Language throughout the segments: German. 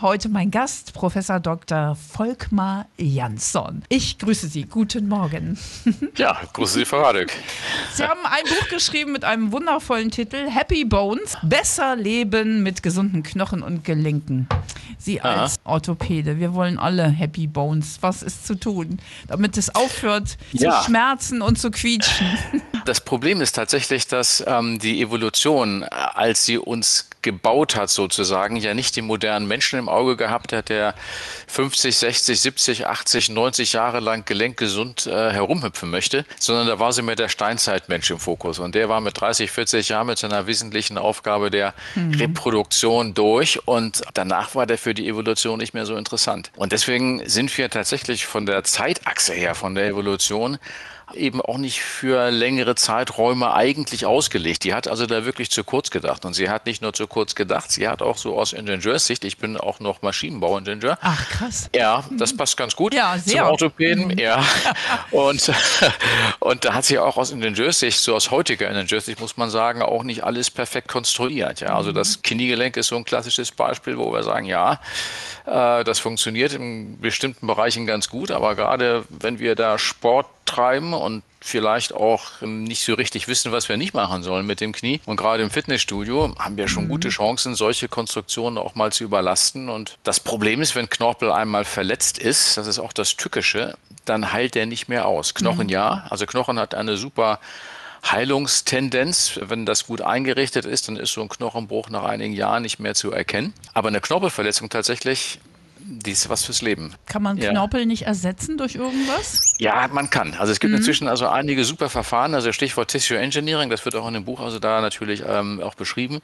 Heute mein Gast, Professor Dr. Volkmar Jansson. Ich grüße Sie. Guten Morgen. Ja, grüße Sie, Frau Radek. Sie haben ein Buch geschrieben mit einem wundervollen Titel: Happy Bones. Besser leben mit gesunden Knochen und Gelenken. Sie als Orthopäde, wir wollen alle Happy Bones. Was ist zu tun, damit es aufhört Ja. zu schmerzen und zu quietschen? Das Problem ist tatsächlich, dass ähm, die Evolution, äh, als sie uns gebaut hat sozusagen, ja nicht den modernen Menschen im Auge gehabt hat, der 50, 60, 70, 80, 90 Jahre lang gelenkgesund äh, herumhüpfen möchte, sondern da war sie mehr der Steinzeitmensch im Fokus. Und der war mit 30, 40 Jahren mit seiner wesentlichen Aufgabe der Reproduktion durch und danach war der für die Evolution nicht mehr so interessant. Und deswegen sind wir tatsächlich von der Zeitachse her, von der Evolution, eben auch nicht für längere Zeiträume eigentlich ausgelegt. Die hat also da wirklich zu kurz gedacht. Und sie hat nicht nur zu kurz gedacht, sie hat auch so aus Ingenieurssicht, ich bin auch noch Maschinenbauingenieur. Ach, krass. Ja, das passt ganz gut Ja, sehr. zum Orthopäden. Ja. Und, und da hat sie auch aus Ingenieurssicht, so aus heutiger Ingenieurssicht, muss man sagen, auch nicht alles perfekt konstruiert. Ja, also das Kniegelenk ist so ein klassisches Beispiel, wo wir sagen, ja, äh, das funktioniert in bestimmten Bereichen ganz gut, aber gerade wenn wir da Sport treiben und vielleicht auch nicht so richtig wissen, was wir nicht machen sollen mit dem Knie. Und gerade im Fitnessstudio haben wir schon gute Chancen, solche Konstruktionen auch mal zu überlasten. Und das Problem ist, wenn Knorpel einmal verletzt ist, das ist auch das Tückische, dann heilt der nicht mehr aus. Knochen ja, also Knochen hat eine super Heilungstendenz. Wenn das gut eingerichtet ist, dann ist so ein Knochenbruch nach einigen Jahren nicht mehr zu erkennen. Aber eine Knorpelverletzung tatsächlich, die ist was fürs Leben. Kann man Ja. Knorpel nicht ersetzen durch irgendwas? Ja, man kann. Also es gibt inzwischen also einige super Verfahren, also Stichwort Tissue Engineering, das wird auch in dem Buch also da natürlich ähm, auch beschrieben,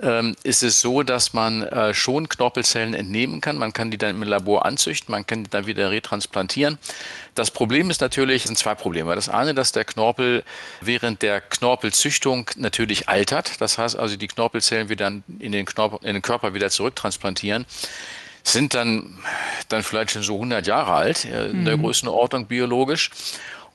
ähm, ist es so, dass man äh, schon Knorpelzellen entnehmen kann. Man kann die dann im Labor anzüchten, man kann die dann wieder retransplantieren. Das Problem ist natürlich, es sind zwei Probleme. Das eine, dass der Knorpel während der Knorpelzüchtung natürlich altert. Das heißt also, die Knorpelzellen wieder in den, Knorpel, in den Körper wieder zurücktransplantieren sind dann, dann vielleicht schon so 100 Jahre alt, äh, in der Größenordnung biologisch.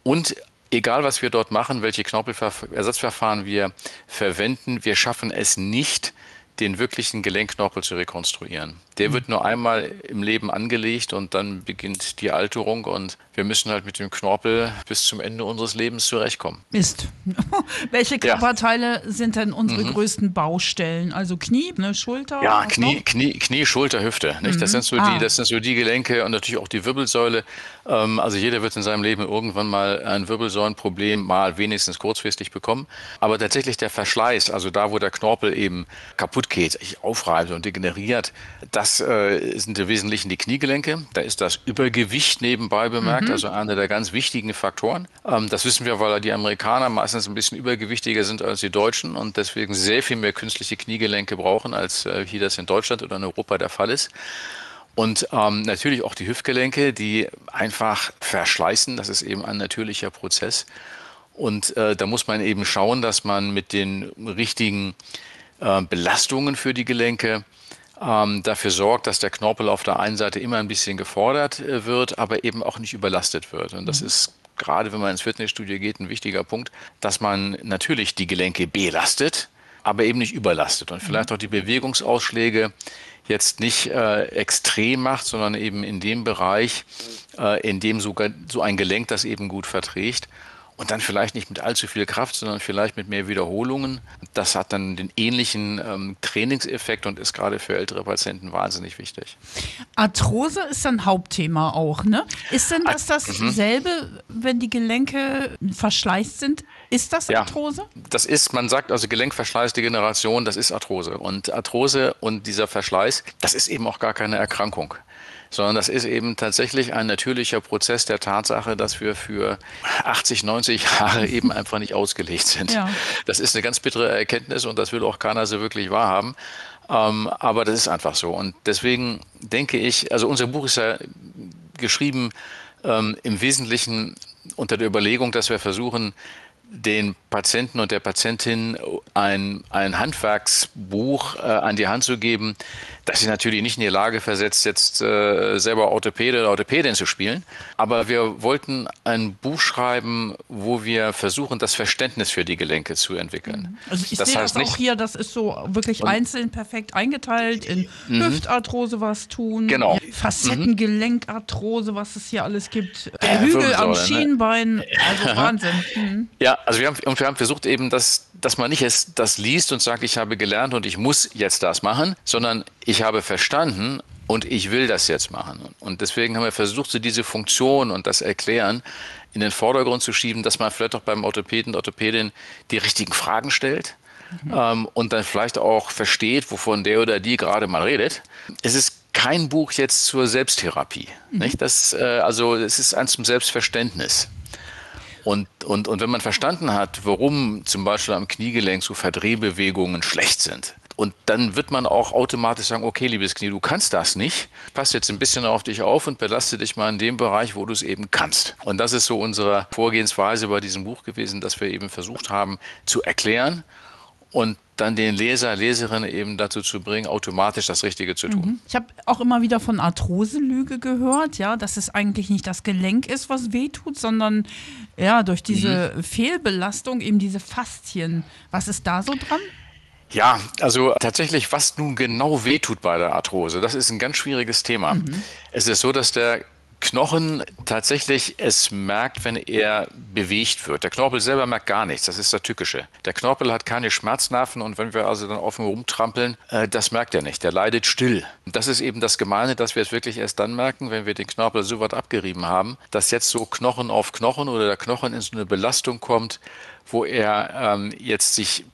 Und egal, was wir dort machen, welche Knorpelersatzverfahren wir verwenden, wir schaffen es nicht, den wirklichen Gelenkknorpel zu rekonstruieren. Der wird nur einmal im Leben angelegt und dann beginnt die Alterung und wir müssen halt mit dem Knorpel bis zum Ende unseres Lebens zurechtkommen. Mist. Welche Ja. Körperteile sind denn unsere größten Baustellen? Also Knie, ne, Schulter? Ja, Knie? Knie, Knie, Schulter, Hüfte. Nicht? Das, sind so Ah. die, das sind so die Gelenke und natürlich auch die Wirbelsäule. Ähm, also jeder wird in seinem Leben irgendwann mal ein Wirbelsäulenproblem mal wenigstens kurzfristig bekommen. Aber tatsächlich der Verschleiß, also da, wo der Knorpel eben kaputt geht, sich aufreibt und degeneriert, das äh, sind im Wesentlichen die Kniegelenke. Da ist das Übergewicht nebenbei bemerkt, also einer der ganz wichtigen Faktoren. Ähm, das wissen wir, weil die Amerikaner meistens ein bisschen übergewichtiger sind als die Deutschen und deswegen sehr viel mehr künstliche Kniegelenke brauchen, als äh, hier das in Deutschland oder in Europa der Fall ist. Und ähm, natürlich auch die Hüftgelenke, die einfach verschleißen. Das ist eben ein natürlicher Prozess. Und äh, da muss man eben schauen, dass man mit den richtigen äh, Belastungen für die Gelenke ähm, dafür sorgt, dass der Knorpel auf der einen Seite immer ein bisschen gefordert äh, wird, aber eben auch nicht überlastet wird. Und das ist gerade, wenn man ins Fitnessstudio geht, ein wichtiger Punkt, dass man natürlich die Gelenke belastet, aber eben nicht überlastet und vielleicht auch die Bewegungsausschläge jetzt nicht äh, extrem macht, sondern eben in dem Bereich, äh, in dem sogar so ein Gelenk das eben gut verträgt. Und dann vielleicht nicht mit allzu viel Kraft, sondern vielleicht mit mehr Wiederholungen. Das hat dann den ähnlichen ähm, Trainingseffekt und ist gerade für ältere Patienten wahnsinnig wichtig. Arthrose ist ein Hauptthema auch, ne? Ist denn das dasselbe, wenn die Gelenke verschleißt sind? Ist das Ja. Arthrose? Das ist, man sagt also Gelenkverschleiß, Degeneration, das ist Arthrose. Und Arthrose und dieser Verschleiß, das ist eben auch gar keine Erkrankung. Sondern das ist eben tatsächlich ein natürlicher Prozess der Tatsache, dass wir für 80, 90 Jahre eben einfach nicht ausgelegt sind. Ja. Das ist eine ganz bittere Erkenntnis und das will auch keiner so wirklich wahrhaben. Ähm, aber das ist einfach so. Und deswegen denke ich, also unser Buch ist ja geschrieben ähm, im Wesentlichen unter der Überlegung, dass wir versuchen, den Patienten und der Patientin ein, ein Handwerksbuch äh, an die Hand zu geben, dass sie natürlich nicht in die Lage versetzt, jetzt äh, selber Orthopäde oder Orthopädin zu spielen. Aber wir wollten ein Buch schreiben, wo wir versuchen, das Verständnis für die Gelenke zu entwickeln. Mhm. Also ich das sehe heißt das auch hier, das ist so wirklich einzeln perfekt eingeteilt in mhm. Hüftarthrose was tun, genau. Facettengelenkarthrose, was es hier alles gibt, der Hügel am ne? Schienbein, also Wahnsinn. Mhm. Ja, also wir haben, und wir haben versucht eben, dass, dass man nicht erst das liest und sagt, ich habe gelernt und ich muss jetzt das machen, sondern ich habe verstanden und ich will das jetzt machen. Und deswegen haben wir versucht, so diese Funktion und das Erklären in den Vordergrund zu schieben, dass man vielleicht auch beim Orthopäden, Orthopädin die richtigen Fragen stellt. Mhm. Ähm, und dann vielleicht auch versteht, wovon der oder die gerade mal redet. Es ist kein Buch jetzt zur Selbsttherapie. Mhm. Nicht? Das, äh, also es ist eins zum Selbstverständnis. Und, und, und wenn man verstanden hat, warum zum Beispiel am Kniegelenk so Verdrehbewegungen schlecht sind, und dann wird man auch automatisch sagen, okay, liebes Knie, du kannst das nicht. Pass jetzt ein bisschen auf dich auf und belaste dich mal in dem Bereich, wo du es eben kannst. Und das ist so unsere Vorgehensweise bei diesem Buch gewesen, dass wir eben versucht haben zu erklären und dann den Leser, Leserin eben dazu zu bringen, automatisch das Richtige zu tun. Mhm. Ich habe auch immer wieder von Arthroselüge gehört, ja, dass es eigentlich nicht das Gelenk ist, was wehtut, sondern ja, durch diese mhm. Fehlbelastung eben diese Faszien. Was ist da so dran? Ja, also tatsächlich, was nun genau wehtut bei der Arthrose, das ist ein ganz schwieriges Thema. Mhm. Es ist so, dass der Knochen tatsächlich es merkt, wenn er bewegt wird. Der Knorpel selber merkt gar nichts. Das ist der Tückische. Der Knorpel hat keine Schmerznarven und wenn wir also dann auf ihm rumtrampeln, äh, das merkt er nicht. Der leidet still. Das ist eben das Gemeine, dass wir es wirklich erst dann merken, wenn wir den Knorpel so weit abgerieben haben, dass jetzt so Knochen auf Knochen oder der Knochen in so eine Belastung kommt, wo er ähm, jetzt sich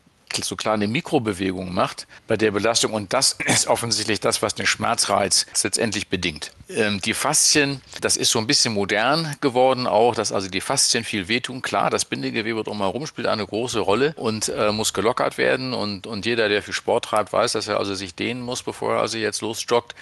so kleine Mikrobewegungen macht bei der Belastung. Und das ist offensichtlich das, was den Schmerzreiz letztendlich bedingt. Ähm, die Faszien, das ist so ein bisschen modern geworden auch, dass also die Faszien viel wehtun. Klar, das Bindegewebe drumherum spielt eine große Rolle und äh, muss gelockert werden. Und, und jeder, der viel Sport treibt, weiß, dass er also sich dehnen muss, bevor er also jetzt losjoggt.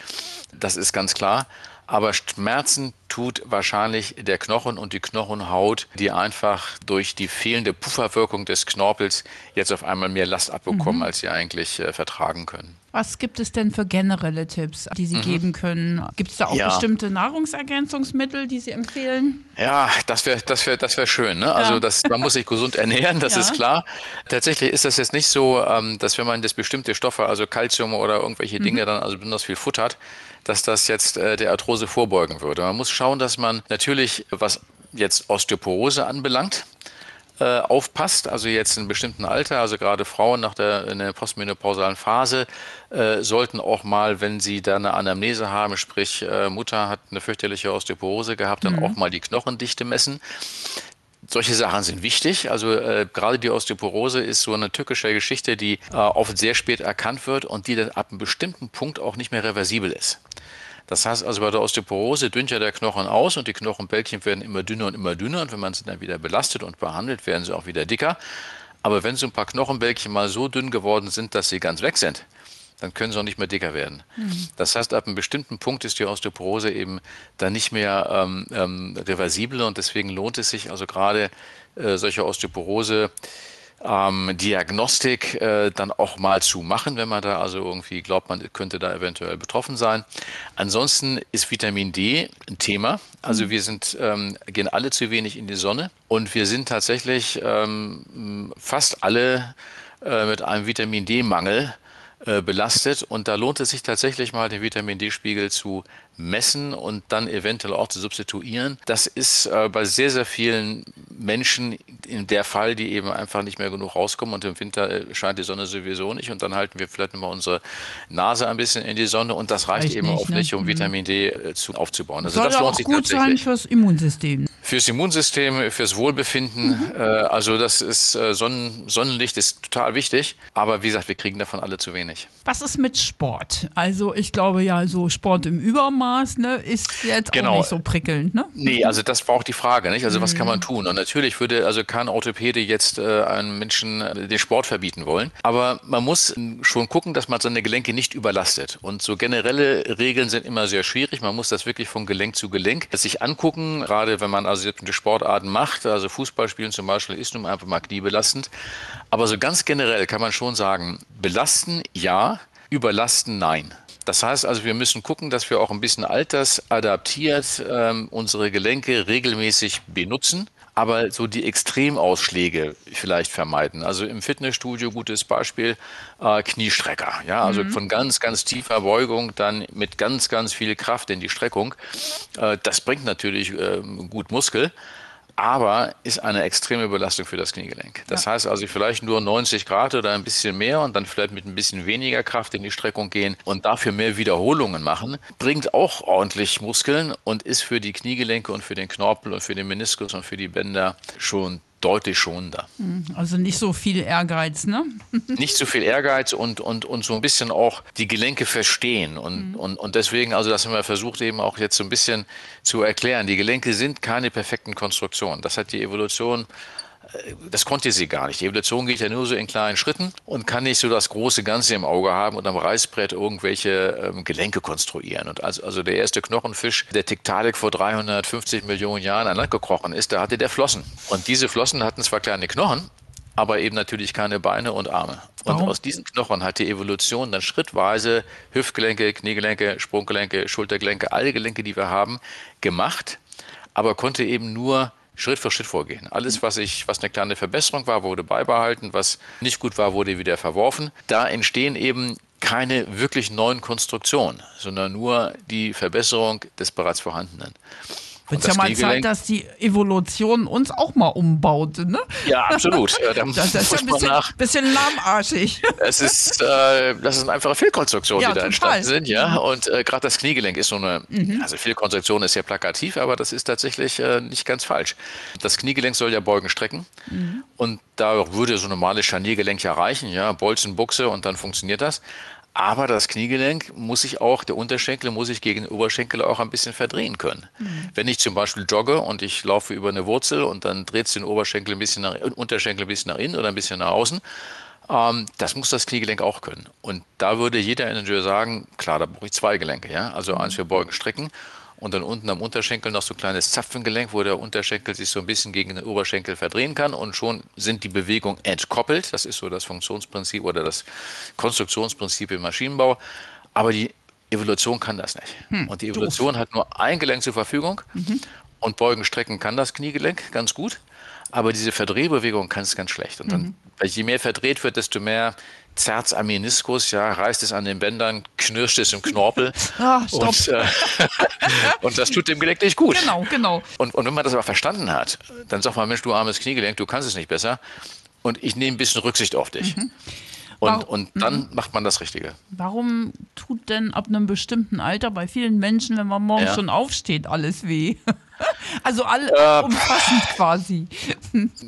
Das ist ganz klar. Aber Schmerzen tut wahrscheinlich der Knochen und die Knochenhaut, die einfach durch die fehlende Pufferwirkung des Knorpels jetzt auf einmal mehr Last abbekommen, mhm. als sie eigentlich äh, vertragen können. Was gibt es denn für generelle Tipps, die Sie mhm. geben können? Gibt es da auch ja. bestimmte Nahrungsergänzungsmittel, die Sie empfehlen? Ja, das wäre das wär, das wär schön. Ne? Also ja. das, man muss sich gesund ernähren, das ja. ist klar. Tatsächlich ist das jetzt nicht so, ähm, dass wenn man das bestimmte Stoffe, also Kalzium oder irgendwelche Dinge mhm. dann also besonders viel futtert, dass das jetzt äh, der Arthrose vorbeugen würde. Man muss schauen, dass man natürlich, was jetzt Osteoporose anbelangt, äh, aufpasst, also jetzt in bestimmten Alter, also gerade Frauen nach der, in der postmenopausalen Phase, äh, sollten auch mal, wenn sie da eine Anamnese haben, sprich äh, Mutter hat eine fürchterliche Osteoporose gehabt, dann mhm. auch mal die Knochendichte messen. Solche Sachen sind wichtig. Also äh, gerade die Osteoporose ist so eine tückische Geschichte, die äh, oft sehr spät erkannt wird und die dann ab einem bestimmten Punkt auch nicht mehr reversibel ist. Das heißt also, bei der Osteoporose dünnt ja der Knochen aus und die Knochenbälkchen werden immer dünner und immer dünner. Und wenn man sie dann wieder belastet und behandelt, werden sie auch wieder dicker. Aber wenn so ein paar Knochenbälkchen mal so dünn geworden sind, dass sie ganz weg sind, dann können sie auch nicht mehr dicker werden. Mhm. Das heißt, ab einem bestimmten Punkt ist die Osteoporose eben dann nicht mehr ähm, ähm, reversibel und deswegen lohnt es sich also gerade äh, solche Osteoporose ähm, Diagnostik äh, dann auch mal zu machen, wenn man da also irgendwie glaubt, man könnte da eventuell betroffen sein. Ansonsten ist Vitamin D ein Thema. Also mhm. wir sind, ähm, gehen alle zu wenig in die Sonne und wir sind tatsächlich ähm, fast alle äh, mit einem Vitamin D-Mangel äh, belastet. Und da lohnt es sich tatsächlich mal, den Vitamin D-Spiegel zu messen und dann eventuell auch zu substituieren. Das ist äh, bei sehr, sehr vielen Menschen in der Fall, die eben einfach nicht mehr genug rauskommen und im Winter äh, scheint die Sonne sowieso nicht und dann halten wir vielleicht mal unsere Nase ein bisschen in die Sonne und das reicht, reicht eben nicht, oft ne? nicht, um mhm. Vitamin D äh, zu, aufzubauen. Also Soll das lohnt auch sich gut sein fürs Immunsystem. Fürs Immunsystem, fürs Wohlbefinden. Mhm. Äh, also das ist äh, Sonnen, Sonnenlicht ist total wichtig, aber wie gesagt, wir kriegen davon alle zu wenig. Was ist mit Sport? Also ich glaube ja, so Sport im Übermaß ne, ist jetzt genau. auch nicht so prickelnd. Ne? Nee, also das war auch die Frage. Nicht? Also mhm. was kann man mhm. tun? Und natürlich würde also kein Orthopäde jetzt äh, einem Menschen äh, den Sport verbieten wollen. Aber man muss schon gucken, dass man seine Gelenke nicht überlastet. Und so generelle Regeln sind immer sehr schwierig. Man muss das wirklich von Gelenk zu Gelenk sich angucken. Gerade wenn man also jetzt Sportarten macht, also Fußball spielen zum Beispiel, ist nun einfach mal kniebelastend. Aber so ganz generell kann man schon sagen, belasten ja, überlasten nein. Das heißt also, wir müssen gucken, dass wir auch ein bisschen altersadaptiert ähm, unsere Gelenke regelmäßig benutzen aber so die Extremausschläge vielleicht vermeiden. Also im Fitnessstudio, gutes Beispiel, äh, Kniestrecker. Ja, also mhm. von ganz, ganz tiefer Beugung dann mit ganz, ganz viel Kraft in die Streckung. Äh, das bringt natürlich äh, gut Muskel aber ist eine extreme Belastung für das Kniegelenk. Das ja. heißt also vielleicht nur 90 Grad oder ein bisschen mehr und dann vielleicht mit ein bisschen weniger Kraft in die Streckung gehen und dafür mehr Wiederholungen machen, bringt auch ordentlich Muskeln und ist für die Kniegelenke und für den Knorpel und für den Meniskus und für die Bänder schon deutlich schonender. Mhm. Also nicht so viel Ehrgeiz, ne? nicht so viel Ehrgeiz und, und, und so ein bisschen auch die Gelenke verstehen. Und, mhm. und, und deswegen, also das haben wir versucht eben auch jetzt so ein bisschen zu erklären. Die Gelenke sind keine perfekten Konstruktionen. Das hat die Evolution das konnte sie gar nicht. Die Evolution geht ja nur so in kleinen Schritten und kann nicht so das große Ganze im Auge haben und am Reißbrett irgendwelche ähm, Gelenke konstruieren. Und als also der erste Knochenfisch, der Tiktaalik vor 350 Millionen Jahren an Land gekrochen ist, da hatte der Flossen. Und diese Flossen hatten zwar kleine Knochen, aber eben natürlich keine Beine und Arme. Und Warum? aus diesen Knochen hat die Evolution dann schrittweise Hüftgelenke, Kniegelenke, Sprunggelenke, Schultergelenke, alle Gelenke, die wir haben, gemacht, aber konnte eben nur Schritt für Schritt vorgehen. Alles, was ich, was eine kleine Verbesserung war, wurde beibehalten, was nicht gut war, wurde wieder verworfen. Da entstehen eben keine wirklich neuen Konstruktionen, sondern nur die Verbesserung des bereits Vorhandenen. Wird ja mal Zeit, dass die Evolution uns auch mal umbaut, ne? Ja, absolut. Da das, das ist ja ein bisschen, bisschen lahmarschig. Es ist, äh, das ist eine einfache Fehlkonstruktion, ja, die da total. entstanden sind, ja. Und äh, gerade das Kniegelenk ist so eine, mhm. also Fehlkonstruktion ist ja plakativ, aber das ist tatsächlich äh, nicht ganz falsch. Das Kniegelenk soll ja Beugen strecken mhm. und da würde so ein normales Scharniergelenk ja reichen, ja, Bolzen, Buchse und dann funktioniert das. Aber das Kniegelenk muss sich auch, der Unterschenkel muss sich gegen den Oberschenkel auch ein bisschen verdrehen können. Mhm. Wenn ich zum Beispiel jogge und ich laufe über eine Wurzel und dann dreht es den Oberschenkel ein bisschen nach, Unterschenkel ein bisschen nach innen oder ein bisschen nach außen, ähm, das muss das Kniegelenk auch können. Und da würde jeder Ingenieur sagen, klar, da brauche ich zwei Gelenke. Ja? Also eins für Beugen, Strecken und dann unten am Unterschenkel noch so ein kleines Zapfengelenk, wo der Unterschenkel sich so ein bisschen gegen den Oberschenkel verdrehen kann und schon sind die Bewegungen entkoppelt. Das ist so das Funktionsprinzip oder das Konstruktionsprinzip im Maschinenbau. Aber die Evolution kann das nicht. Hm, und die Evolution doof. hat nur ein Gelenk zur Verfügung mhm. und Beugen, Strecken kann das Kniegelenk ganz gut. Aber diese Verdrehbewegung kann es ganz schlecht. Und dann, mhm. je mehr verdreht wird, desto mehr zerrt am Meniskus, ja, reißt es an den Bändern, knirscht es im Knorpel. Ah, und, äh, und, das tut dem Gelenk nicht gut. Genau, genau. Und, und wenn man das aber verstanden hat, dann sagt man, Mensch, du armes Kniegelenk, du kannst es nicht besser. Und ich nehme ein bisschen Rücksicht auf dich. Mhm. Und, und dann mhm. macht man das Richtige. Warum tut denn ab einem bestimmten Alter bei vielen Menschen, wenn man morgens ja. schon aufsteht, alles weh? Also allumfassend äh, quasi.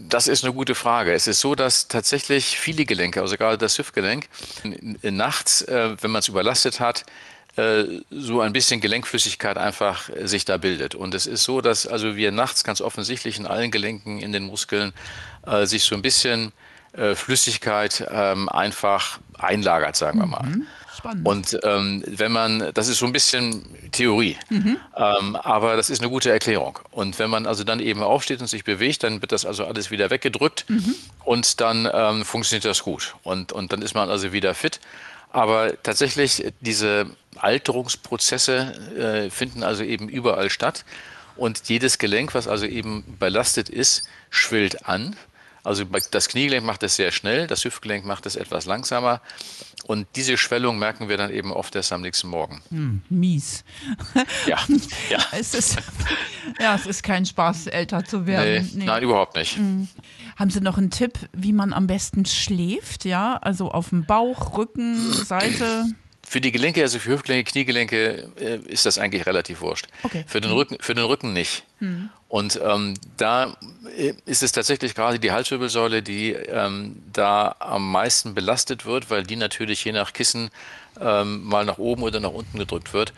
Das ist eine gute Frage. Es ist so, dass tatsächlich viele Gelenke, also gerade das Hüftgelenk, nachts, äh, wenn man es überlastet hat, äh, so ein bisschen Gelenkflüssigkeit einfach sich da bildet. Und es ist so, dass also wir nachts ganz offensichtlich in allen Gelenken, in den Muskeln, äh, sich so ein bisschen äh, Flüssigkeit ähm, einfach einlagert, sagen wir mal. Mhm. Spannend. Und ähm, wenn man, das ist so ein bisschen Theorie, mhm. ähm, aber das ist eine gute Erklärung. Und wenn man also dann eben aufsteht und sich bewegt, dann wird das also alles wieder weggedrückt mhm. und dann ähm, funktioniert das gut. Und, und dann ist man also wieder fit. Aber tatsächlich, diese Alterungsprozesse äh, finden also eben überall statt. Und jedes Gelenk, was also eben belastet ist, schwillt an. Also das Kniegelenk macht es sehr schnell, das Hüftgelenk macht es etwas langsamer. Und diese Schwellung merken wir dann eben oft erst am nächsten Morgen. Hm, mies. Ja, ja. es ist, ja, es ist kein Spaß, älter zu werden. Nee, nee. Nein, überhaupt nicht. Hm. Haben Sie noch einen Tipp, wie man am besten schläft? Ja, also auf dem Bauch, Rücken, Seite? Für die Gelenke, also für Hüftgelenke, Kniegelenke, äh, ist das eigentlich relativ wurscht. Okay. Für, den Rücken, für den Rücken nicht. Mhm. Und ähm, da äh, ist es tatsächlich gerade die Halswirbelsäule, die ähm, da am meisten belastet wird, weil die natürlich je nach Kissen ähm, mal nach oben oder nach unten gedrückt wird.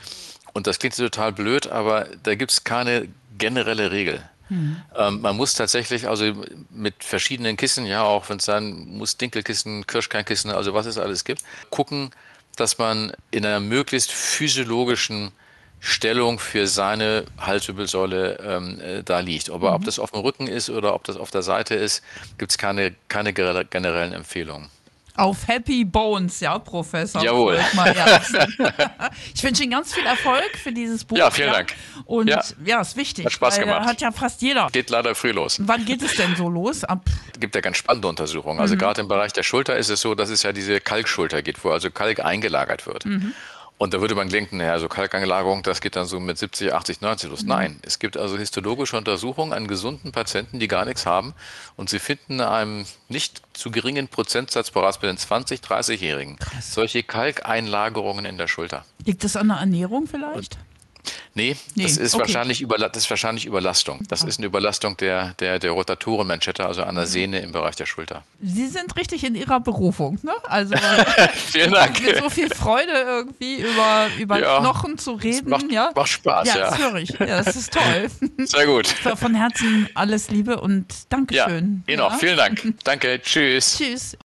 Und das klingt total blöd, aber da gibt es keine generelle Regel. Mhm. Ähm, man muss tatsächlich also mit verschiedenen Kissen, ja, auch wenn es dann muss Dinkelkissen, Kirschkernkissen, also was es alles gibt, gucken, dass man in einer möglichst physiologischen Stellung für seine Halswirbelsäule ähm, äh, da liegt. Aber mhm. ob das auf dem Rücken ist oder ob das auf der Seite ist, gibt es keine, keine generellen Empfehlungen. Auf Happy Bones, ja, Professor. Jawohl. ich wünsche Ihnen ganz viel Erfolg für dieses Buch. Ja, vielen Dank. Und ja, ja ist wichtig. Hat Spaß weil, gemacht. Hat ja fast jeder. Geht leider früh los. Wann geht es denn so los? Ab es gibt ja ganz spannende Untersuchungen. Also mhm. gerade im Bereich der Schulter ist es so, dass es ja diese Kalkschulter gibt, wo also Kalk eingelagert wird. Mhm. Und da würde man denken, naja, so Kalkanlagerung, das geht dann so mit 70, 80, 90 los. Mhm. Nein, es gibt also histologische Untersuchungen an gesunden Patienten, die gar nichts haben. Und sie finden einem nicht zu geringen Prozentsatz bereits bei den 20, 30-Jährigen solche Kalkeinlagerungen in der Schulter. Liegt das an der Ernährung vielleicht? Und Nee, nee, das, ist okay. wahrscheinlich Überla das ist wahrscheinlich Überlastung. Das ist eine Überlastung der, der, der Rotatorenmanschette, also einer Sehne im Bereich der Schulter. Sie sind richtig in Ihrer Berufung, ne? Also Vielen Dank. mit so viel Freude irgendwie über, über ja, Knochen zu reden. Macht, ja? macht Spaß, ja. Ja, das höre ich. Ja, das ist toll. Sehr gut. Von Herzen alles Liebe und Dankeschön. Ja, Ihnen auch. Vielen Dank. Danke. Tschüss. Tschüss.